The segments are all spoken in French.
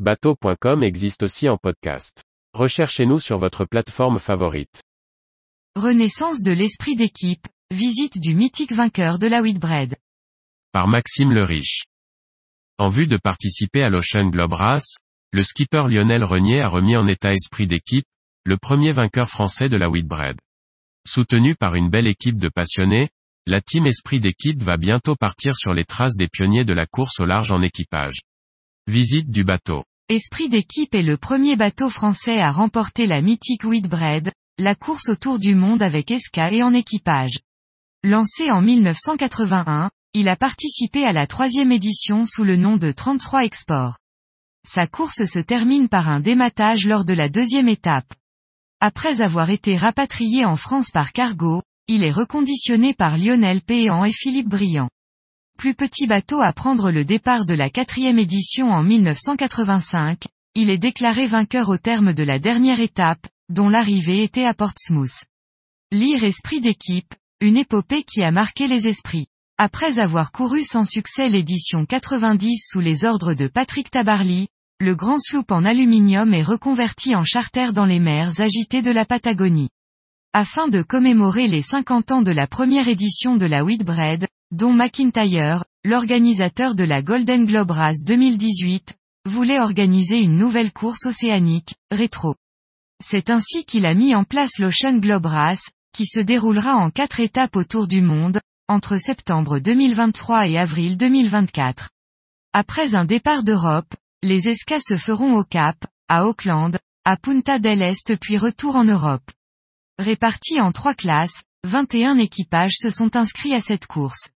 Bateau.com existe aussi en podcast. Recherchez-nous sur votre plateforme favorite. Renaissance de l'esprit d'équipe, visite du mythique vainqueur de la Whitbread. Par Maxime le Riche. En vue de participer à l'Ocean Globe Race, le skipper Lionel Renier a remis en état esprit d'équipe, le premier vainqueur français de la Whitbread. Soutenu par une belle équipe de passionnés, la team esprit d'équipe va bientôt partir sur les traces des pionniers de la course au large en équipage. Visite du bateau. Esprit d'équipe est le premier bateau français à remporter la mythique Whitbread, la course autour du monde avec esca et en équipage. Lancé en 1981, il a participé à la troisième édition sous le nom de 33 Export. Sa course se termine par un dématage lors de la deuxième étape. Après avoir été rapatrié en France par cargo, il est reconditionné par Lionel Péan et Philippe Briand. Plus petit bateau à prendre le départ de la quatrième édition en 1985, il est déclaré vainqueur au terme de la dernière étape, dont l'arrivée était à Portsmouth. Lire Esprit d'équipe, une épopée qui a marqué les esprits. Après avoir couru sans succès l'édition 90 sous les ordres de Patrick Tabarly, le grand sloop en aluminium est reconverti en charter dans les mers agitées de la Patagonie. Afin de commémorer les 50 ans de la première édition de la Whitbread, dont McIntyre, l'organisateur de la Golden Globe Race 2018, voulait organiser une nouvelle course océanique, rétro. C'est ainsi qu'il a mis en place l'Ocean Globe Race, qui se déroulera en quatre étapes autour du monde, entre septembre 2023 et avril 2024. Après un départ d'Europe, les escas se feront au Cap, à Auckland, à Punta del Este puis retour en Europe. Répartis en trois classes, 21 équipages se sont inscrits à cette course.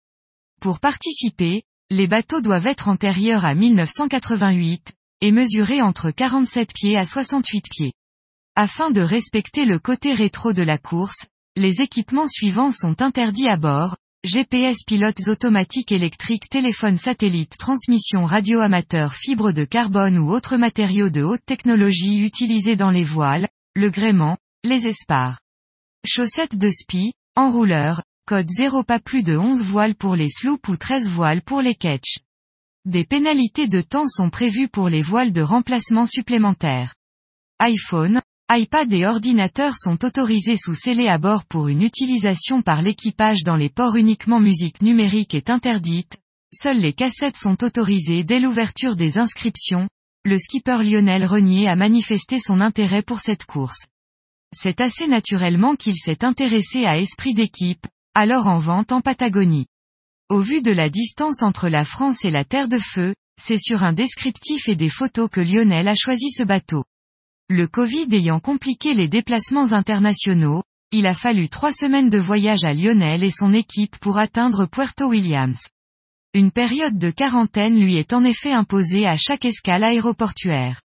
Pour participer, les bateaux doivent être antérieurs à 1988, et mesurer entre 47 pieds à 68 pieds. Afin de respecter le côté rétro de la course, les équipements suivants sont interdits à bord, GPS pilotes automatiques électriques téléphone satellite transmission radio amateur fibre de carbone ou autres matériaux de haute technologie utilisés dans les voiles, le gréement, les espars. Chaussettes de spi, enrouleurs, code 0 pas plus de 11 voiles pour les sloops ou 13 voiles pour les ketch. Des pénalités de temps sont prévues pour les voiles de remplacement supplémentaires. iPhone, iPad et ordinateurs sont autorisés sous scellé à bord pour une utilisation par l'équipage dans les ports uniquement musique numérique est interdite, seules les cassettes sont autorisées dès l'ouverture des inscriptions, le skipper Lionel Renier a manifesté son intérêt pour cette course. C'est assez naturellement qu'il s'est intéressé à Esprit d'équipe, alors en vente en Patagonie. Au vu de la distance entre la France et la Terre de Feu, c'est sur un descriptif et des photos que Lionel a choisi ce bateau. Le Covid ayant compliqué les déplacements internationaux, il a fallu trois semaines de voyage à Lionel et son équipe pour atteindre Puerto Williams. Une période de quarantaine lui est en effet imposée à chaque escale aéroportuaire.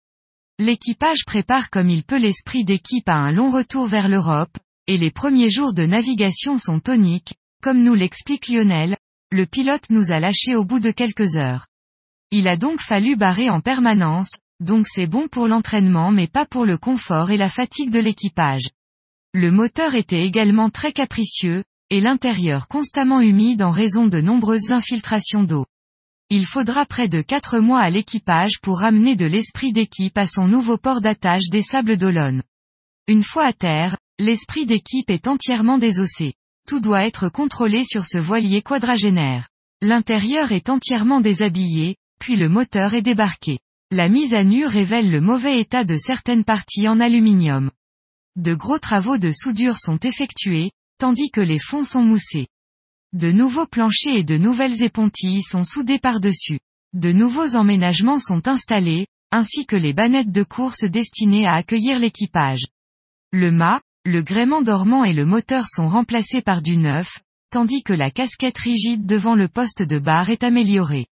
L'équipage prépare comme il peut l'esprit d'équipe à un long retour vers l'Europe, et les premiers jours de navigation sont toniques, comme nous l'explique Lionel, le pilote nous a lâchés au bout de quelques heures. Il a donc fallu barrer en permanence, donc c'est bon pour l'entraînement mais pas pour le confort et la fatigue de l'équipage. Le moteur était également très capricieux, et l'intérieur constamment humide en raison de nombreuses infiltrations d'eau. Il faudra près de 4 mois à l'équipage pour ramener de l'esprit d'équipe à son nouveau port d'attache des Sables d'Olonne. Une fois à terre, l'esprit d'équipe est entièrement désossé. Tout doit être contrôlé sur ce voilier quadragénaire. L'intérieur est entièrement déshabillé, puis le moteur est débarqué. La mise à nu révèle le mauvais état de certaines parties en aluminium. De gros travaux de soudure sont effectués, tandis que les fonds sont moussés. De nouveaux planchers et de nouvelles épontilles sont soudés par-dessus. De nouveaux emménagements sont installés, ainsi que les bannettes de course destinées à accueillir l'équipage. Le mât, le gréement dormant et le moteur sont remplacés par du neuf, tandis que la casquette rigide devant le poste de barre est améliorée.